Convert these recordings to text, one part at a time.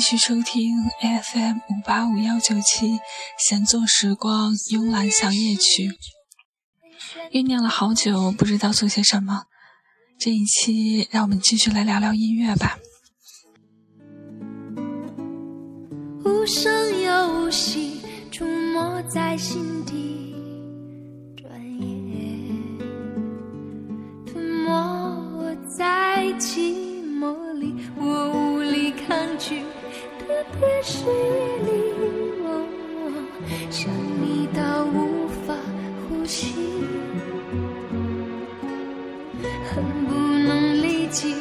继续收听 FM 五八五幺九七闲坐时光慵懒小夜曲。酝酿了好久，不知道做些什么。这一期，让我们继续来聊聊音乐吧。无声又无息，出没在心底，转眼吞没我在寂寞里，我无力抗拒，别是夜里，我想你到无法呼吸，恨不能立即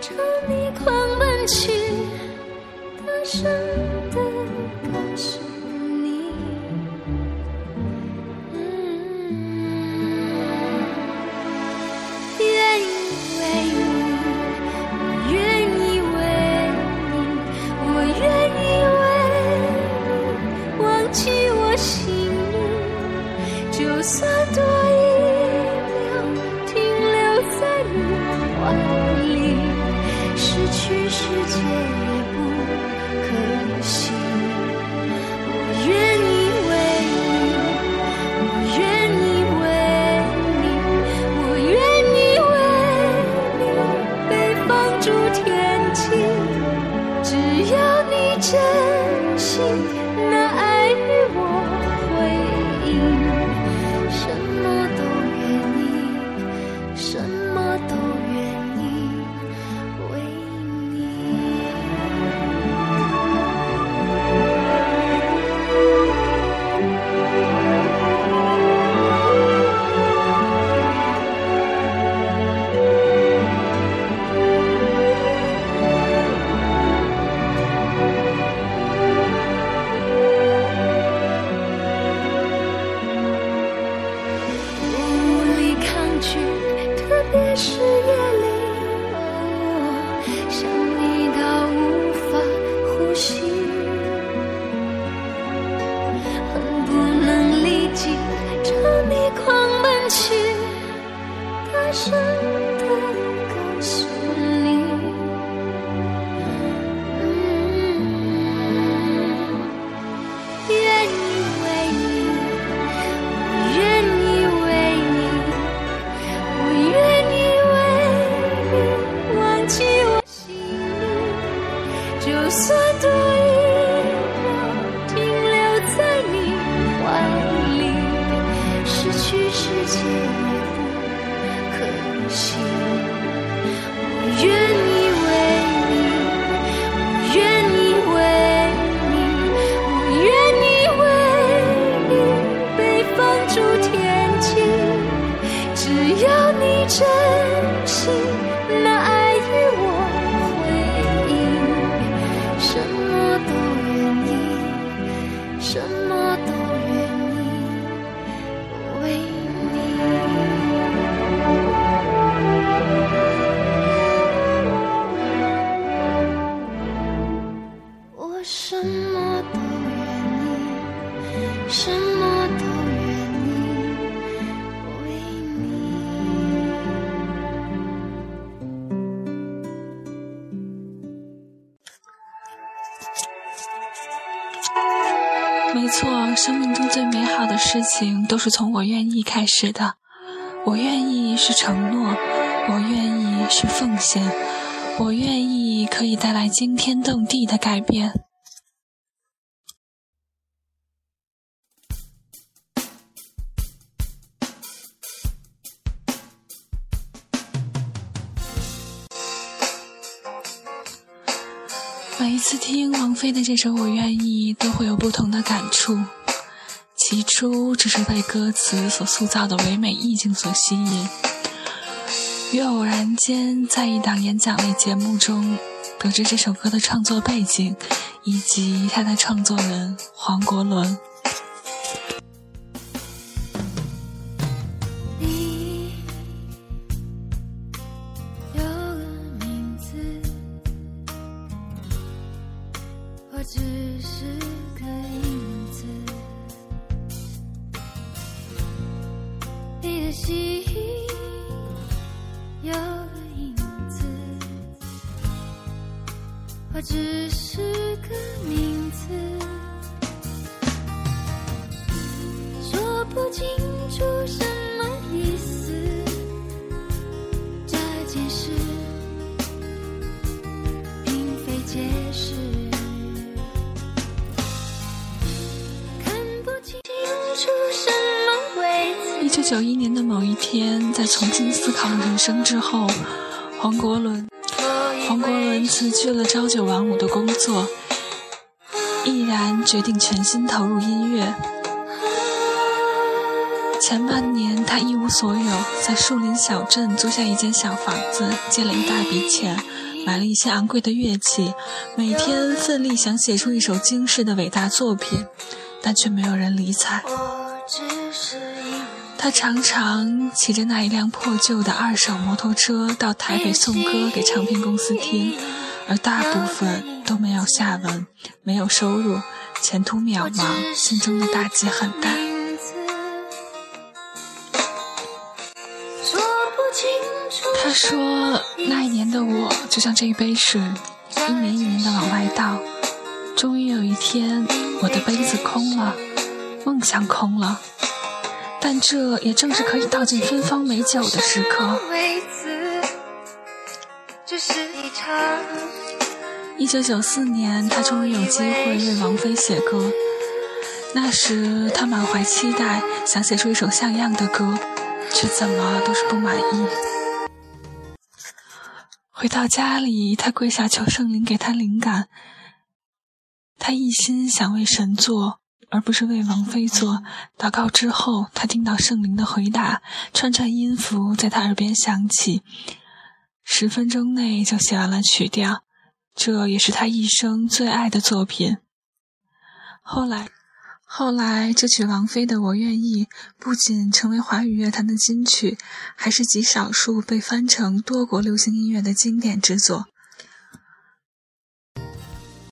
朝你狂奔去，大声的想什么都愿意为你。没错，生命中最美好的事情都是从“我愿意”开始的。我愿意是承诺，我愿意是奉献，我愿意可以带来惊天动地的改变。听王菲的这首《我愿意》，都会有不同的感触。起初只是被歌词所塑造的唯美意境所吸引，于偶然间在一档演讲类节目中得知这首歌的创作背景，以及它的创作人黄国伦。可惜有影子。我只是个名字说不清楚谁九一年的某一天，在重新思考人生之后，黄国伦，黄国伦辞去了朝九晚五的工作，毅然决定全心投入音乐。前半年，他一无所有，在树林小镇租下一间小房子，借了一大笔钱，买了一些昂贵的乐器，每天奋力想写出一首惊世的伟大作品，但却没有人理睬。我只是他常常骑着那一辆破旧的二手摩托车到台北送歌给唱片公司听，而大部分都没有下文，没有收入，前途渺茫，心中的打击很大。他说：“那一年的我就像这一杯水，一年一年的往外倒，终于有一天，我的杯子空了，梦想空了。但这也正是可以倒进芬芳美酒的时刻。位置，只是一。九九四年，他终于有机会为王菲写歌。那时，他满怀期待，想写出一首像样的歌，却怎么都是不满意。回到家里，他跪下求圣灵给他灵感。他一心想为神作，而不是为王菲做。祷告之后，他听到圣灵的回答，串串音符在他耳边响起，十分钟内就写完了曲调。这也是他一生最爱的作品。后来，后来这曲王菲的《我愿意》不仅成为华语乐坛的金曲，还是极少数被翻成多国流行音乐的经典之作。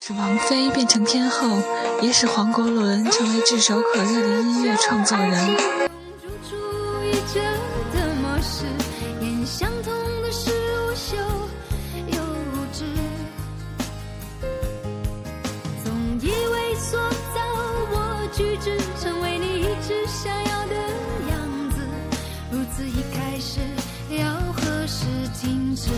使王菲变成天后，也使黄国伦成为炙手可热的音乐创作人。入住一者的模式，眼相同的是无休又无知。总以为塑造我举止，成为你一直想要的样子，如此一开始，要何时停止？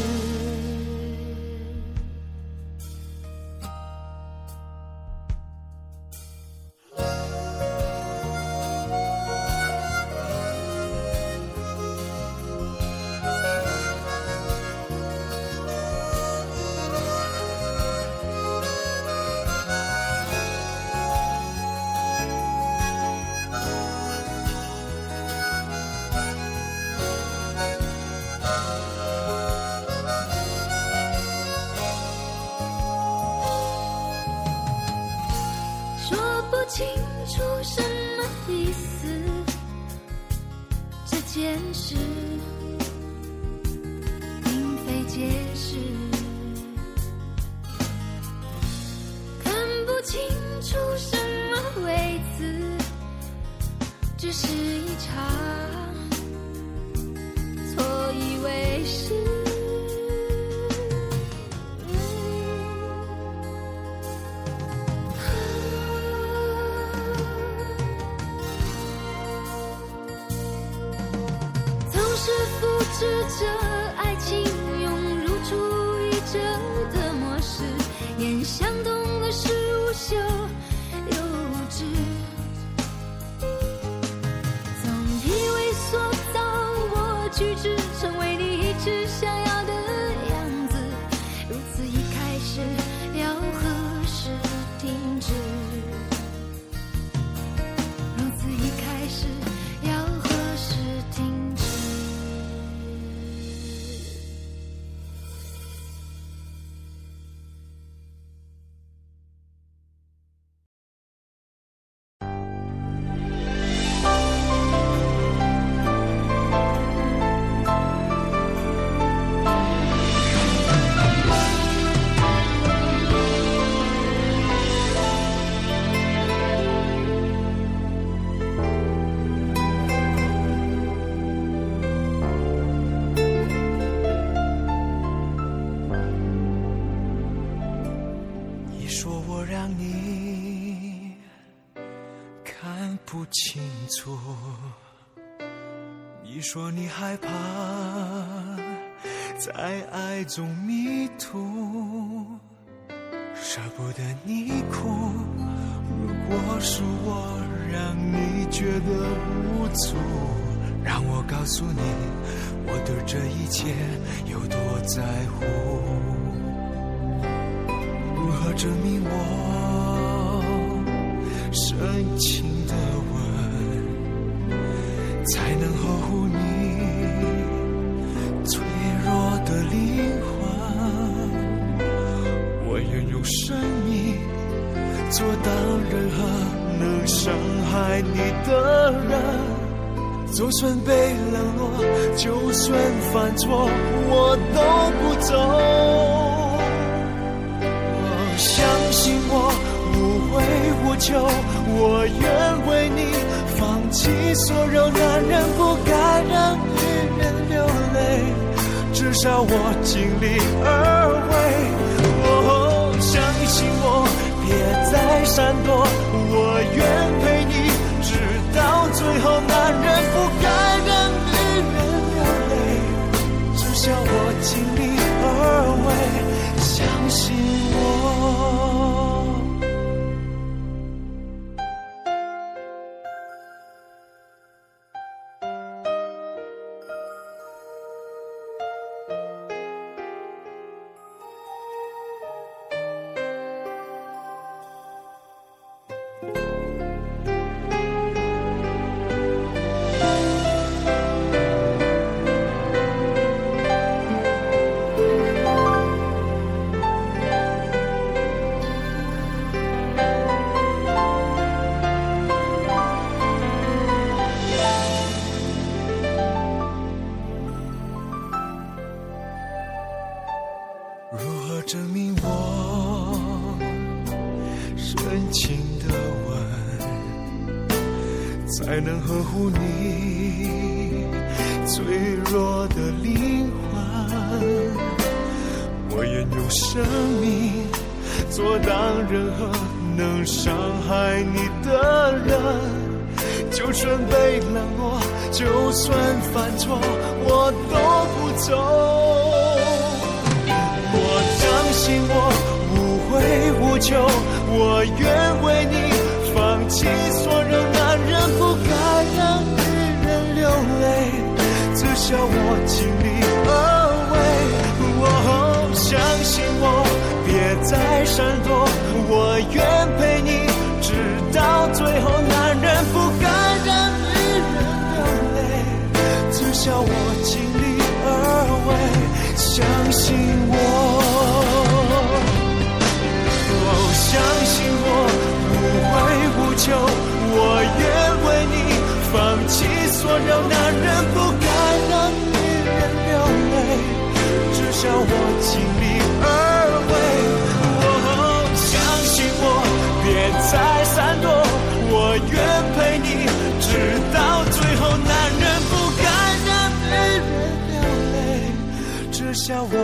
你害怕在爱中迷途，舍不得你哭。如果是我让你觉得无助，让我告诉你，我对这一切有多在乎。如何证明我深情的吻才能呵护你脆弱的灵魂？我愿用生命阻挡任何能伤害你的人。就算被冷落，就算犯错，我都不走。我相信我，无悔无求，我愿为你放弃所有。男人不该让你流泪，至少我尽力而为。哦，相信我，别再闪躲，我愿陪你直到最后。男人不该所有。让。男人不该让女人流泪，至少我尽力而为。哦，相信我，别再闪躲，我愿陪你直到最后。男人不该让女人流泪，至少我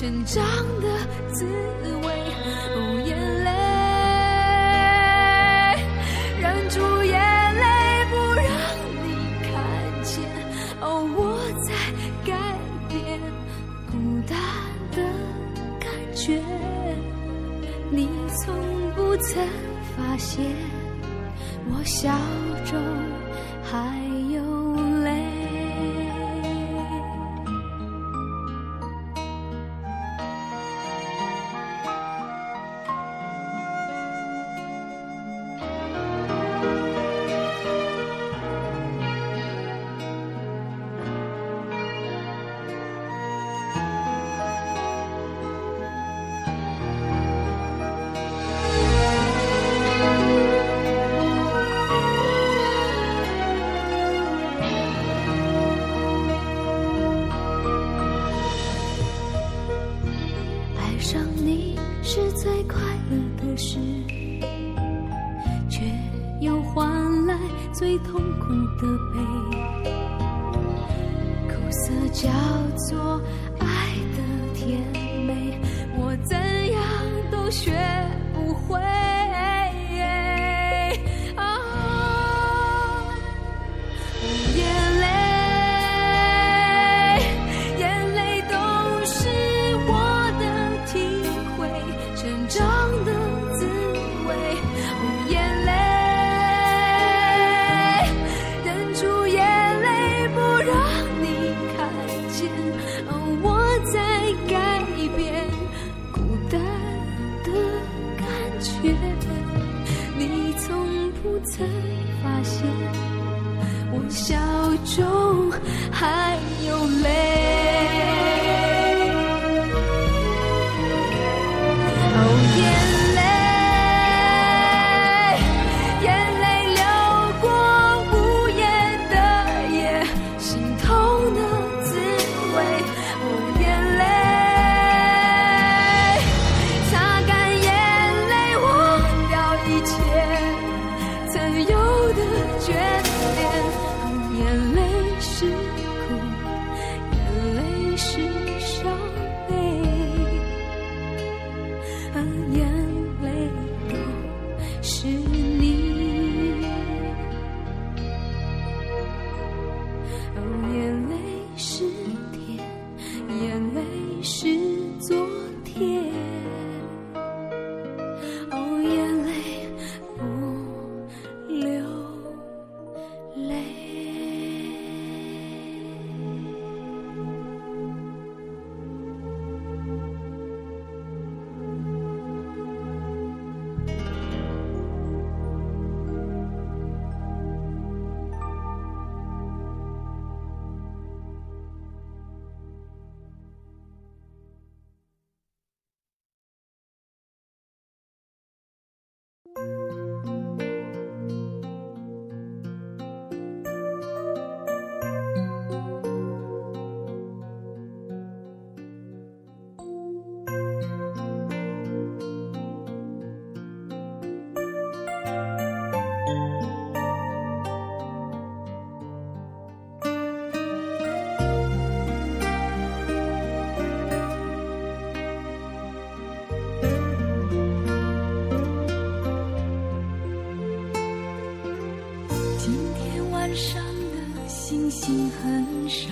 成长的滋味，哦，眼泪，忍住眼泪不让你看见，哦，我在改变孤单的感觉，你从不曾发现，我笑着。天上的星星很少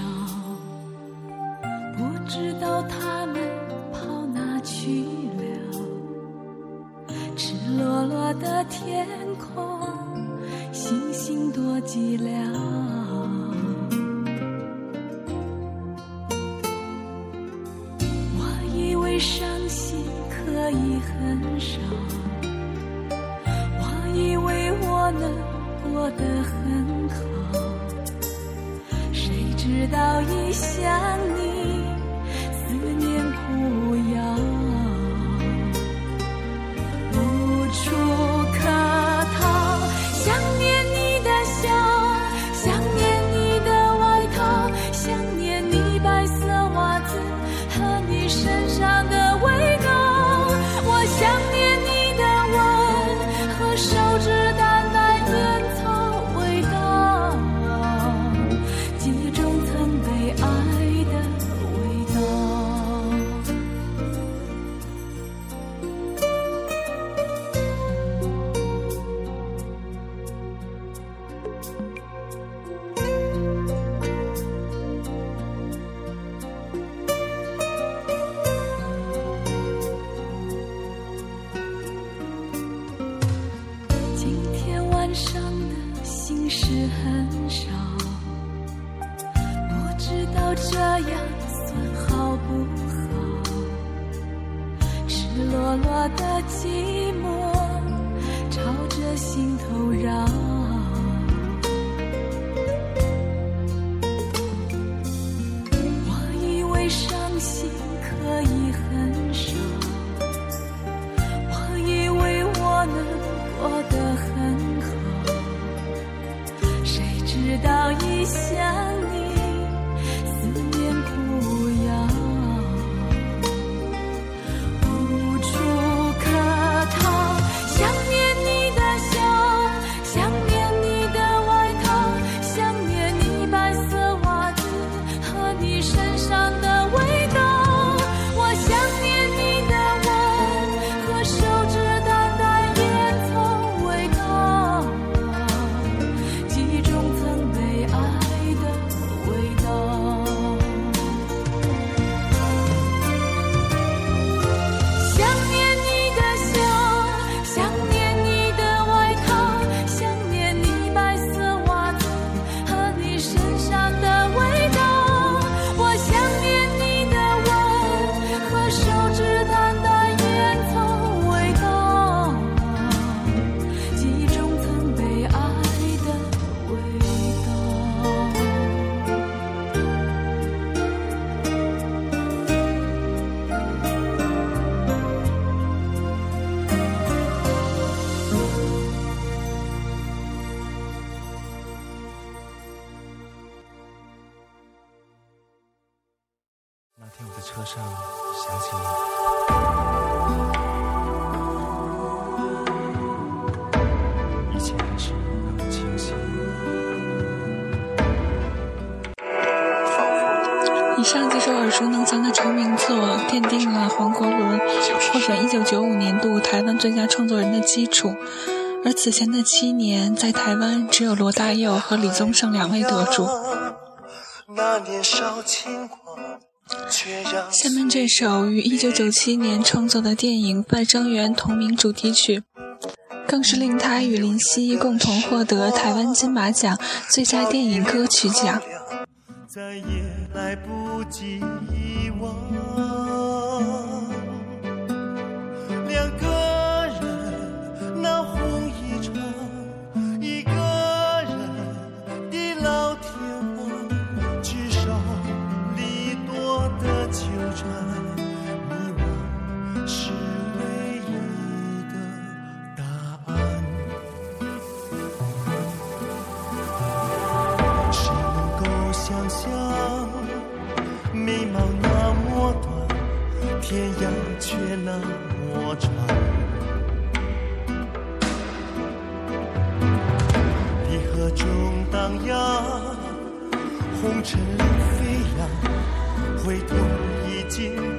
此前的七年，在台湾只有罗大佑和李宗盛两位得主。下面这首于1997年创作的电影《半生缘》同名主题曲，更是令他与林夕共同获得台湾金马奖最佳电影歌曲奖。再也来不及遗忘两个天涯却那么长。离合中荡漾，红尘里飞扬，回头已经。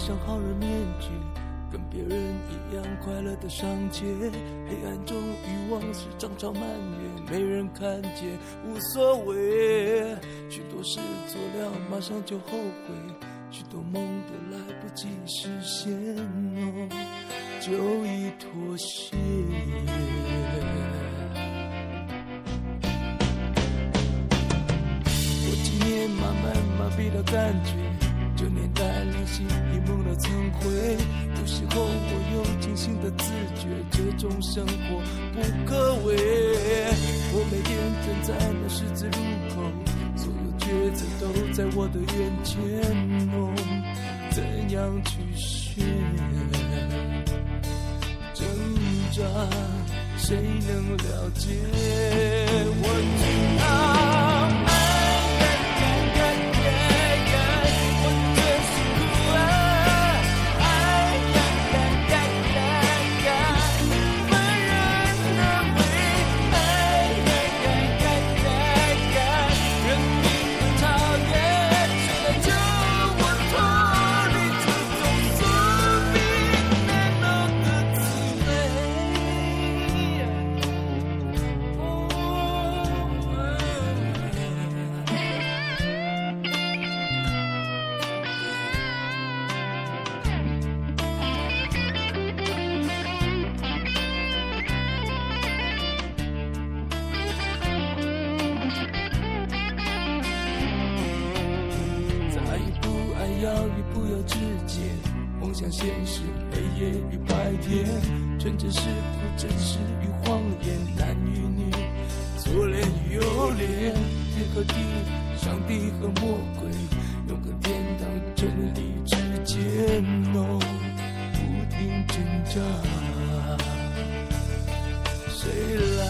像好人面具，跟别人一样快乐的上街。黑暗中欲望是涨潮蔓延，没人看见无所谓。许多事做了马上就后悔，许多梦都来不及实现，哦，就已妥协。我有清醒的自觉，这种生活不可为。我每天站在那十字路口，所有抉择都在我的眼前，哦，怎样去选？挣扎，谁能了解？我知道。天和地，上帝和魔鬼，永恒天堂真理之间，哦，不停挣扎。谁来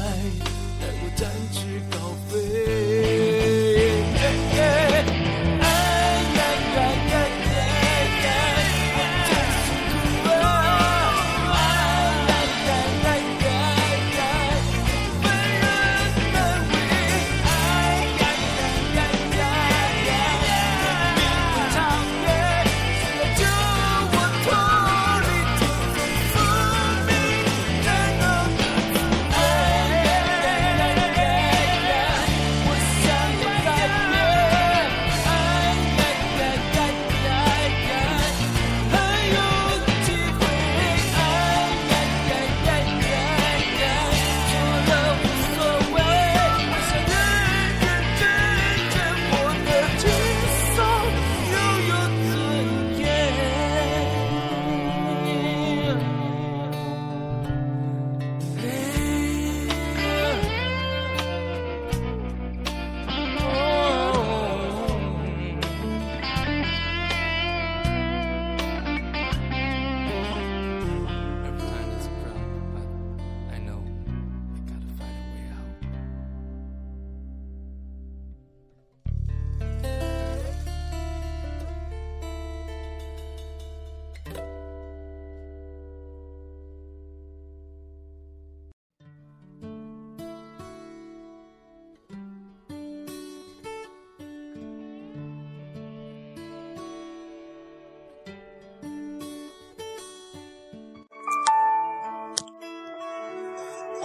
带我展翅高飞？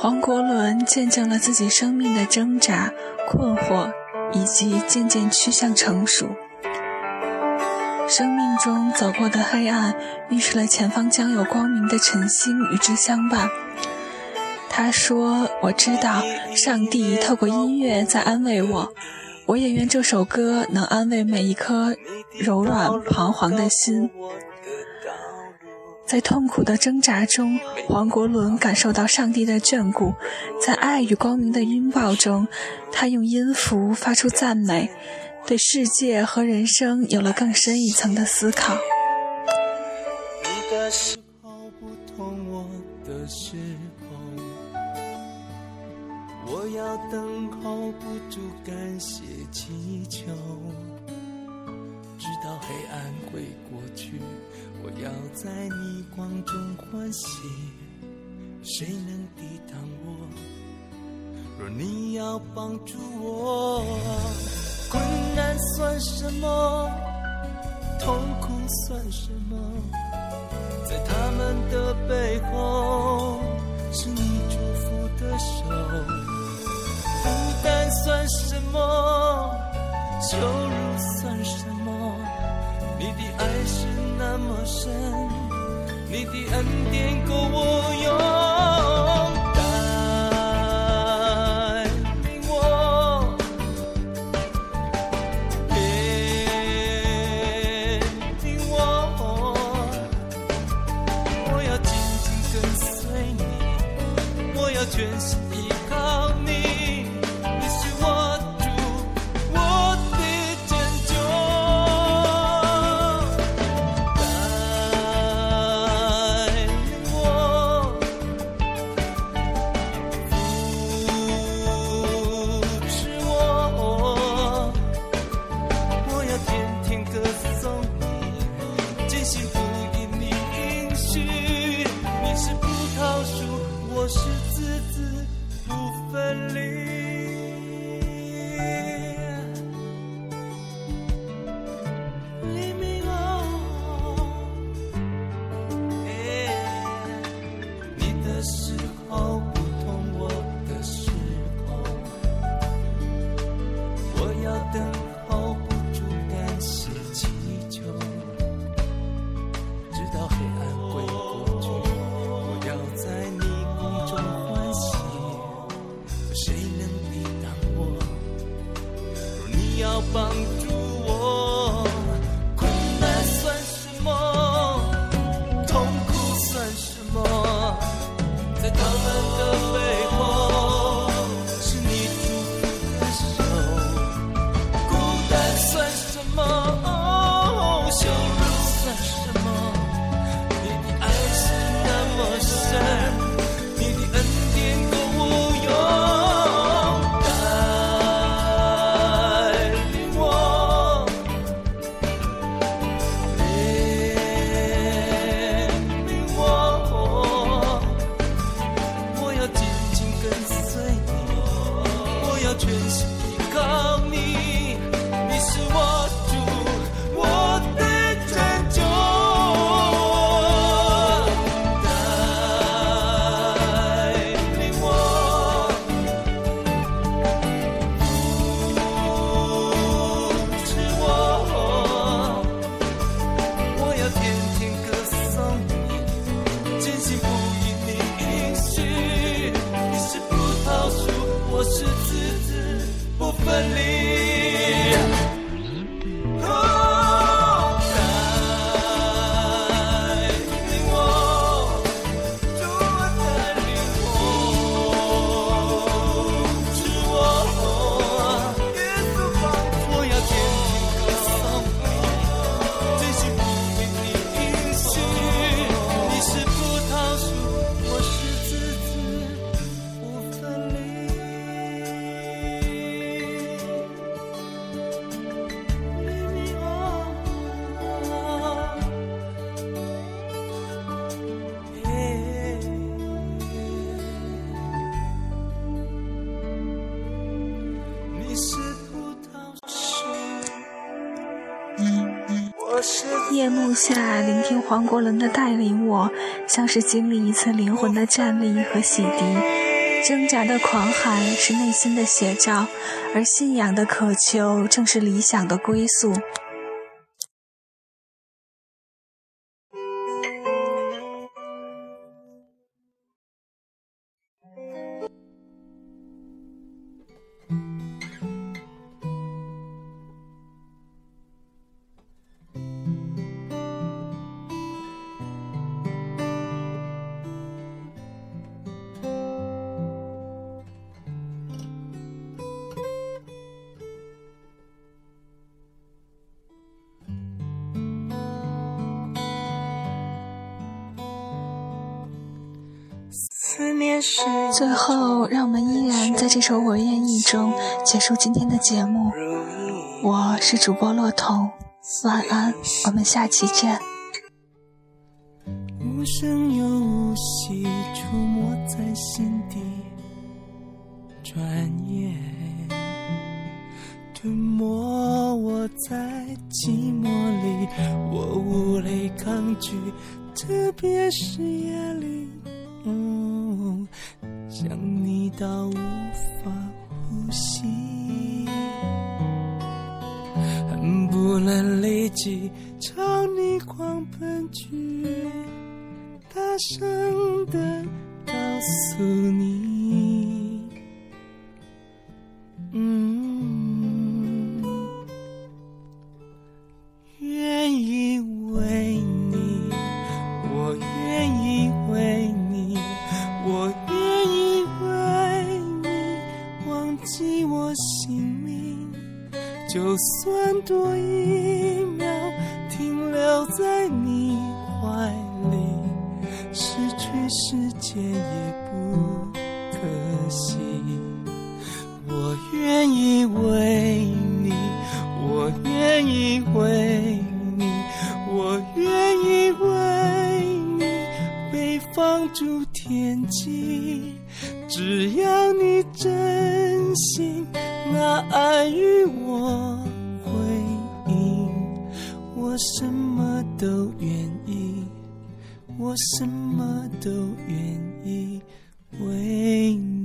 黄国伦见证了自己生命的挣扎、困惑，以及渐渐趋向成熟。生命中走过的黑暗，预示了前方将有光明的晨星与之相伴。他说：“我知道，上帝透过音乐在安慰我，我也愿这首歌能安慰每一颗柔软彷徨的心。”在痛苦的挣扎中黄国伦感受到上帝的眷顾在爱与光明的拥抱中他用音符发出赞美对世界和人生有了更深一层的思考。你的不我的时我要等候不住感谢祈求。黑暗会过去，我要在逆光中欢喜。谁能抵挡我？若你要帮助我，困难算什么？痛苦算什么？在他们的背后，是你祝福的手。孤单算什么？求饶算什么？你的爱是那么深你的恩典够我用。夜幕下聆听黄国伦的带领我像是经历一次灵魂的战栗和洗涤。挣扎的狂喊是内心的写照而信仰的渴求正是理想的归宿。这首《我愿意》中结束今天的节目。我是主播洛彤，晚安，我们下期见。无声又无息，出没在心底，转眼吞没我在寂寞里，我无力抗拒，特别是大他爱与我回应，我什么都愿意。我什么都愿意为你。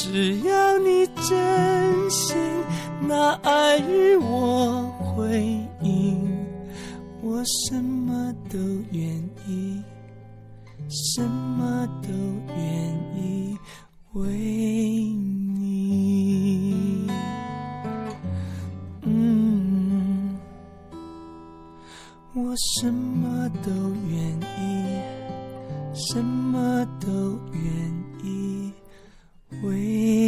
只要你真心拿爱与我回应我什么都愿意什么都愿意为你。嗯我什么都愿意什么都愿意。为。